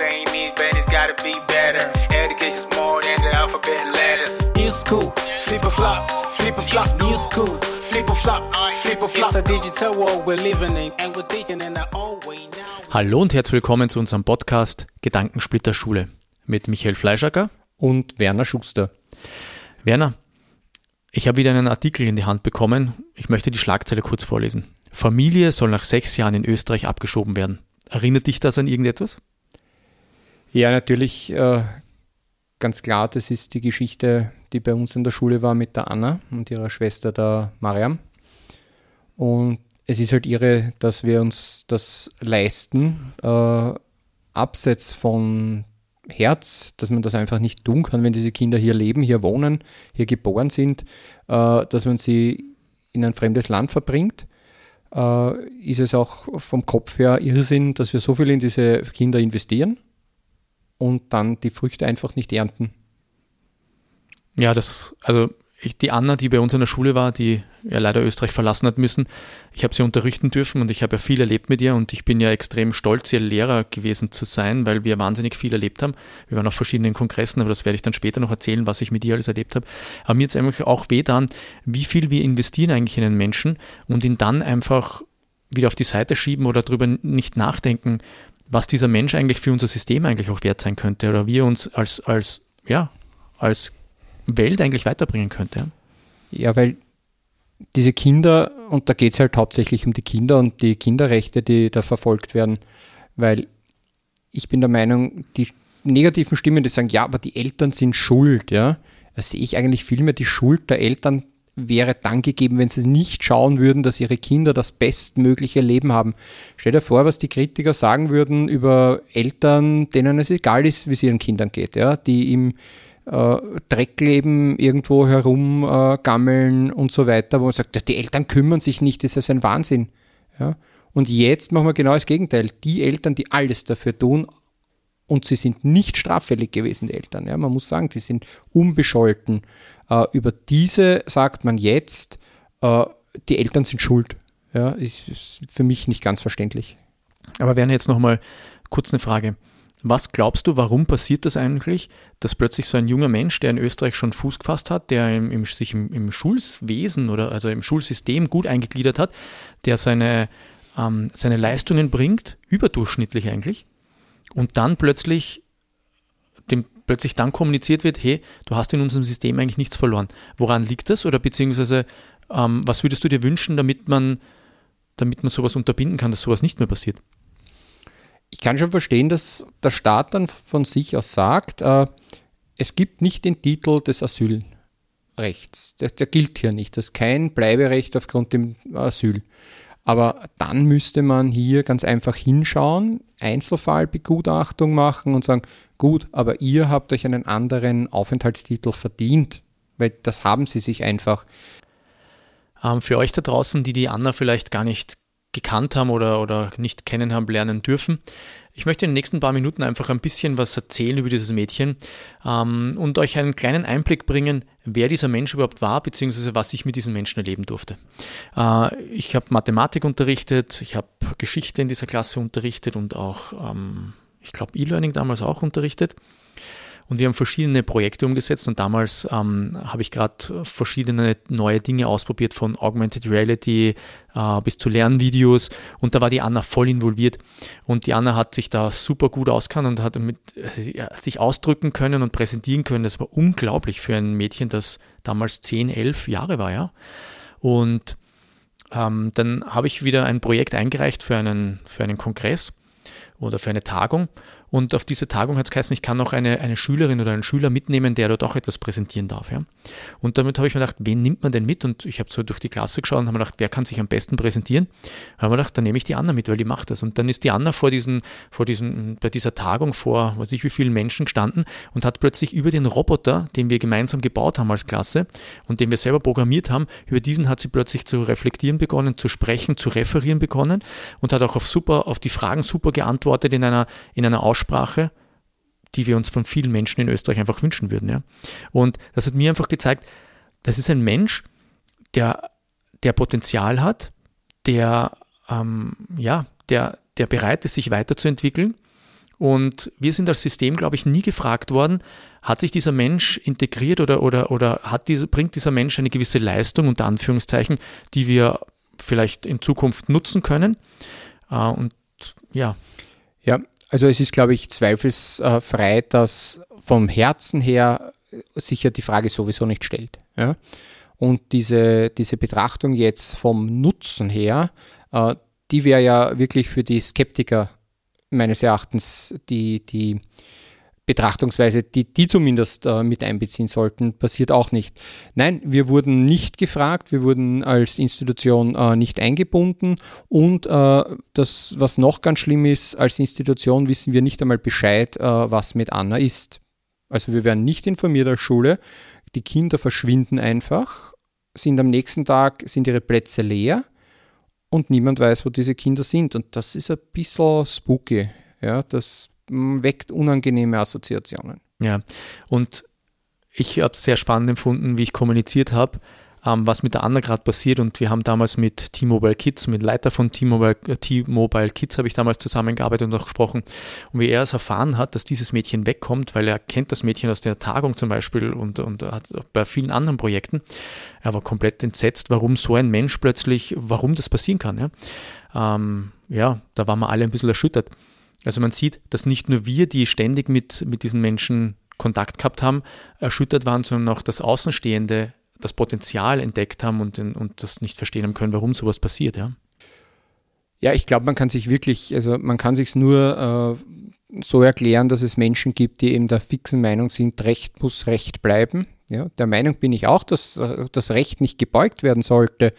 ain't it, but it's gotta be better. Education's more than the alphabet letters. New school, flip a flop, flip a flop, new school. Flip a flop, flip a flop. It's a digital world we're living in, and we're teaching in our own way now. Hallo und herzlich willkommen zu unserem Podcast Gedankensplitter Schule mit Michael Fleischacker und Werner Schuster. Werner, ich habe wieder einen Artikel in die Hand bekommen. Ich möchte die Schlagzeile kurz vorlesen. Familie soll nach sechs Jahren in Österreich abgeschoben werden. Erinnert dich das an irgendetwas? Ja, natürlich äh, ganz klar, das ist die Geschichte, die bei uns in der Schule war mit der Anna und ihrer Schwester der Mariam. Und es ist halt irre, dass wir uns das leisten, äh, abseits von Herz, dass man das einfach nicht tun kann, wenn diese Kinder hier leben, hier wohnen, hier geboren sind, äh, dass man sie in ein fremdes Land verbringt. Äh, ist es auch vom Kopf her Irrsinn, dass wir so viel in diese Kinder investieren und dann die Früchte einfach nicht ernten. Ja, das, also ich, die Anna, die bei uns in der Schule war, die ja leider Österreich verlassen hat müssen, ich habe sie unterrichten dürfen und ich habe ja viel erlebt mit ihr und ich bin ja extrem stolz, ihr Lehrer gewesen zu sein, weil wir wahnsinnig viel erlebt haben. Wir waren auf verschiedenen Kongressen, aber das werde ich dann später noch erzählen, was ich mit ihr alles erlebt habe. Aber mir jetzt einfach auch weh dann, wie viel wir investieren eigentlich in einen Menschen und ihn dann einfach wieder auf die Seite schieben oder darüber nicht nachdenken, was dieser Mensch eigentlich für unser System eigentlich auch wert sein könnte oder wie er uns als, als, ja, als Welt eigentlich weiterbringen könnte. Ja, weil diese Kinder, und da geht es halt hauptsächlich um die Kinder und die Kinderrechte, die da verfolgt werden, weil ich bin der Meinung, die negativen Stimmen, die sagen, ja, aber die Eltern sind schuld, ja, da sehe ich eigentlich vielmehr die Schuld der Eltern wäre dann gegeben, wenn sie nicht schauen würden, dass ihre Kinder das bestmögliche Leben haben. Stell dir vor, was die Kritiker sagen würden über Eltern, denen es egal ist, wie es ihren Kindern geht, ja, die im äh, Dreckleben irgendwo herumgammeln äh, und so weiter, wo man sagt, ja, die Eltern kümmern sich nicht, das ist ein Wahnsinn. Ja? Und jetzt machen wir genau das Gegenteil. Die Eltern, die alles dafür tun, und sie sind nicht straffällig gewesen, die Eltern. Ja? Man muss sagen, die sind unbescholten. Äh, über diese sagt man jetzt, äh, die Eltern sind schuld. Ja, ist, ist für mich nicht ganz verständlich. Aber Werner, jetzt nochmal kurz eine Frage. Was glaubst du, warum passiert das eigentlich, dass plötzlich so ein junger Mensch, der in Österreich schon Fuß gefasst hat, der im, im, sich im, im, Schulwesen oder also im Schulsystem gut eingegliedert hat, der seine, ähm, seine Leistungen bringt, überdurchschnittlich eigentlich, und dann plötzlich dem plötzlich dann kommuniziert wird, hey, du hast in unserem System eigentlich nichts verloren. Woran liegt das? Oder beziehungsweise, ähm, was würdest du dir wünschen, damit man, damit man sowas unterbinden kann, dass sowas nicht mehr passiert? Ich kann schon verstehen, dass der Staat dann von sich aus sagt, äh, es gibt nicht den Titel des Asylrechts. Der, der gilt hier nicht. Das ist kein Bleiberecht aufgrund dem Asyl. Aber dann müsste man hier ganz einfach hinschauen, Einzelfallbegutachtung machen und sagen, gut, aber ihr habt euch einen anderen Aufenthaltstitel verdient, weil das haben sie sich einfach. Ähm, für euch da draußen, die die Anna vielleicht gar nicht gekannt haben oder, oder nicht kennen haben lernen dürfen. Ich möchte in den nächsten paar Minuten einfach ein bisschen was erzählen über dieses Mädchen ähm, und euch einen kleinen Einblick bringen, wer dieser Mensch überhaupt war, beziehungsweise was ich mit diesen Menschen erleben durfte. Äh, ich habe Mathematik unterrichtet, ich habe Geschichte in dieser Klasse unterrichtet und auch, ähm, ich glaube, E-Learning damals auch unterrichtet. Und wir haben verschiedene Projekte umgesetzt und damals ähm, habe ich gerade verschiedene neue Dinge ausprobiert, von Augmented Reality äh, bis zu Lernvideos. Und da war die Anna voll involviert. Und die Anna hat sich da super gut auskannt und hat mit, hat sich ausdrücken können und präsentieren können. Das war unglaublich für ein Mädchen, das damals 10, 11 Jahre war, ja. Und ähm, dann habe ich wieder ein Projekt eingereicht für einen, für einen Kongress oder für eine Tagung und auf diese Tagung hat es geheißen, ich kann noch eine, eine Schülerin oder einen Schüler mitnehmen, der dort auch etwas präsentieren darf. Ja? Und damit habe ich mir gedacht, wen nimmt man denn mit? Und ich habe so durch die Klasse geschaut und habe mir gedacht, wer kann sich am besten präsentieren? Da habe mir gedacht, dann nehme ich die Anna mit, weil die macht das. Und dann ist die Anna vor diesen, vor diesen, bei dieser Tagung vor, weiß ich wie vielen Menschen gestanden und hat plötzlich über den Roboter, den wir gemeinsam gebaut haben als Klasse und den wir selber programmiert haben, über diesen hat sie plötzlich zu reflektieren begonnen, zu sprechen, zu referieren begonnen und hat auch auf super, auf die Fragen super geantwortet in einer, in einer Aussprache Aussprache, die wir uns von vielen Menschen in Österreich einfach wünschen würden. Ja? Und das hat mir einfach gezeigt, das ist ein Mensch, der, der Potenzial hat, der, ähm, ja, der, der bereit ist, sich weiterzuentwickeln Und wir sind als System, glaube ich, nie gefragt worden, hat sich dieser Mensch integriert oder, oder, oder hat diese, bringt dieser Mensch eine gewisse Leistung, unter Anführungszeichen, die wir vielleicht in Zukunft nutzen können. Äh, und ja. Ja, also es ist, glaube ich, zweifelsfrei, dass vom Herzen her sich ja die Frage sowieso nicht stellt. Ja? Und diese, diese Betrachtung jetzt vom Nutzen her, äh, die wäre ja wirklich für die Skeptiker meines Erachtens die, die Betrachtungsweise, die die zumindest äh, mit einbeziehen sollten, passiert auch nicht. Nein, wir wurden nicht gefragt, wir wurden als Institution äh, nicht eingebunden und äh, das, was noch ganz schlimm ist, als Institution wissen wir nicht einmal Bescheid, äh, was mit Anna ist. Also wir werden nicht informiert als Schule, die Kinder verschwinden einfach, sind am nächsten Tag, sind ihre Plätze leer und niemand weiß, wo diese Kinder sind. Und das ist ein bisschen spooky. Ja, das weckt unangenehme Assoziationen. Ja, und ich habe es sehr spannend empfunden, wie ich kommuniziert habe, ähm, was mit der Anna gerade passiert. Und wir haben damals mit T-Mobile Kids, mit Leiter von T-Mobile, äh, Kids habe ich damals zusammengearbeitet und auch gesprochen. Und wie er es erfahren hat, dass dieses Mädchen wegkommt, weil er kennt das Mädchen aus der Tagung zum Beispiel und, und hat bei vielen anderen Projekten. Er war komplett entsetzt, warum so ein Mensch plötzlich, warum das passieren kann. Ja, ähm, ja da waren wir alle ein bisschen erschüttert. Also man sieht, dass nicht nur wir, die ständig mit, mit diesen Menschen Kontakt gehabt haben, erschüttert waren, sondern auch das Außenstehende das Potenzial entdeckt haben und, und das nicht verstehen haben können, warum sowas passiert. Ja, ja ich glaube, man kann sich wirklich, also man kann sich nur äh, so erklären, dass es Menschen gibt, die eben der fixen Meinung sind, Recht muss Recht bleiben. Ja, der Meinung bin ich auch, dass äh, das Recht nicht gebeugt werden sollte,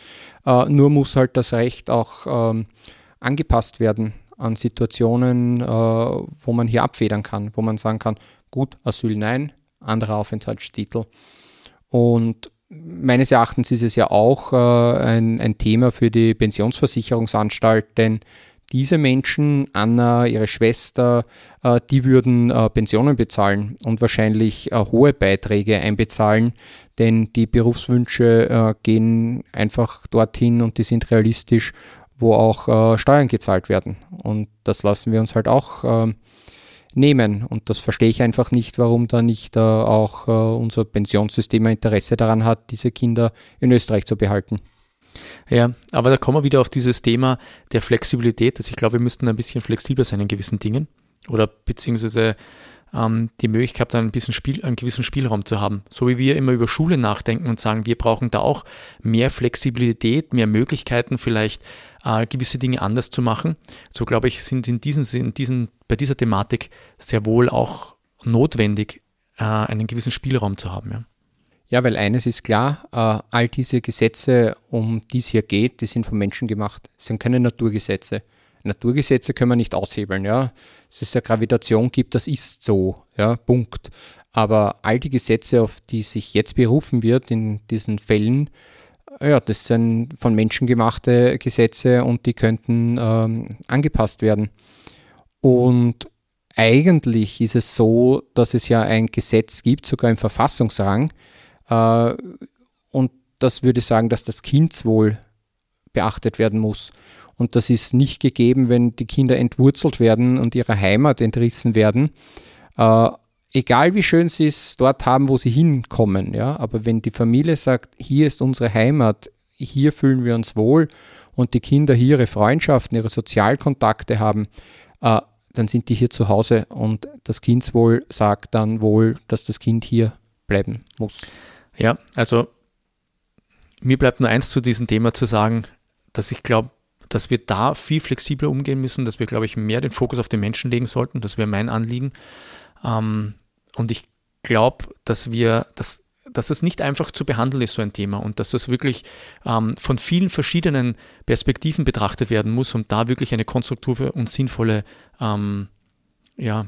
äh, nur muss halt das Recht auch ähm, angepasst werden an Situationen, äh, wo man hier abfedern kann, wo man sagen kann, gut, Asyl nein, anderer Aufenthaltstitel. Und meines Erachtens ist es ja auch äh, ein, ein Thema für die Pensionsversicherungsanstalt, denn diese Menschen, Anna, ihre Schwester, äh, die würden äh, Pensionen bezahlen und wahrscheinlich äh, hohe Beiträge einbezahlen, denn die Berufswünsche äh, gehen einfach dorthin und die sind realistisch wo auch äh, Steuern gezahlt werden. Und das lassen wir uns halt auch äh, nehmen. Und das verstehe ich einfach nicht, warum da nicht äh, auch äh, unser Pensionssystem ein Interesse daran hat, diese Kinder in Österreich zu behalten. Ja, aber da kommen wir wieder auf dieses Thema der Flexibilität. Also ich glaube, wir müssten ein bisschen flexibler sein in gewissen Dingen oder beziehungsweise ähm, die Möglichkeit, dann ein bisschen Spiel, einen gewissen Spielraum zu haben. So wie wir immer über Schule nachdenken und sagen, wir brauchen da auch mehr Flexibilität, mehr Möglichkeiten, vielleicht äh, gewisse Dinge anders zu machen. So glaube ich, sind in diesen, in diesen, bei dieser Thematik sehr wohl auch notwendig, äh, einen gewissen Spielraum zu haben. Ja. Ja, weil eines ist klar, äh, all diese Gesetze, um die es hier geht, die sind von Menschen gemacht. Sind keine Naturgesetze. Naturgesetze können wir nicht aushebeln, ja. Dass es ja Gravitation gibt, das ist so, ja, Punkt. Aber all die Gesetze, auf die sich jetzt berufen wird in diesen Fällen, ja, das sind von Menschen gemachte Gesetze und die könnten ähm, angepasst werden. Und eigentlich ist es so, dass es ja ein Gesetz gibt, sogar im Verfassungsrang. Äh, und das würde sagen, dass das Kindswohl beachtet werden muss. Und das ist nicht gegeben, wenn die Kinder entwurzelt werden und ihrer Heimat entrissen werden. Äh, egal wie schön sie es dort haben, wo sie hinkommen, ja, aber wenn die Familie sagt, hier ist unsere Heimat, hier fühlen wir uns wohl und die Kinder hier ihre Freundschaften, ihre Sozialkontakte haben, äh, dann sind die hier zu Hause und das Kindswohl sagt dann wohl, dass das Kind hier bleiben muss. Ja, also mir bleibt nur eins zu diesem Thema zu sagen, dass ich glaube, dass wir da viel flexibler umgehen müssen, dass wir, glaube ich, mehr den Fokus auf den Menschen legen sollten. Das wäre mein Anliegen. Ähm, und ich glaube, dass wir, dass, dass es nicht einfach zu behandeln ist, so ein Thema, und dass das wirklich ähm, von vielen verschiedenen Perspektiven betrachtet werden muss, um da wirklich eine konstruktive und sinnvolle ähm, ja,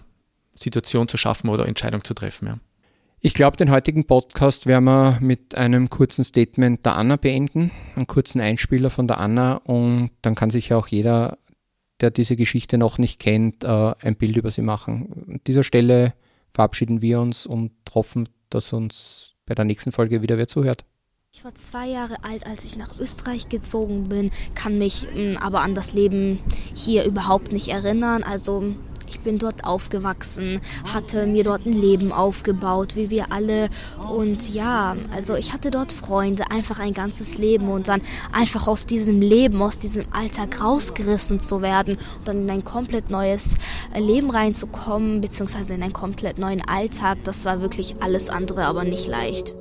Situation zu schaffen oder Entscheidung zu treffen. Ja. Ich glaube, den heutigen Podcast werden wir mit einem kurzen Statement der Anna beenden, einen kurzen Einspieler von der Anna und dann kann sich auch jeder, der diese Geschichte noch nicht kennt, äh, ein Bild über sie machen. An dieser Stelle verabschieden wir uns und hoffen, dass uns bei der nächsten Folge wieder wer zuhört. Ich war zwei Jahre alt, als ich nach Österreich gezogen bin, kann mich mh, hm, aber an das Leben hier überhaupt nicht erinnern. Also Ich bin dort aufgewachsen, hatte mir dort ein Leben aufgebaut, wie wir alle. Und ja, also ich hatte dort Freunde, einfach ein ganzes Leben und dann einfach aus diesem Leben, aus diesem Alltag rausgerissen zu werden und dann in ein komplett neues Leben reinzukommen, beziehungsweise in einen komplett neuen Alltag, das war wirklich alles andere, aber nicht leicht.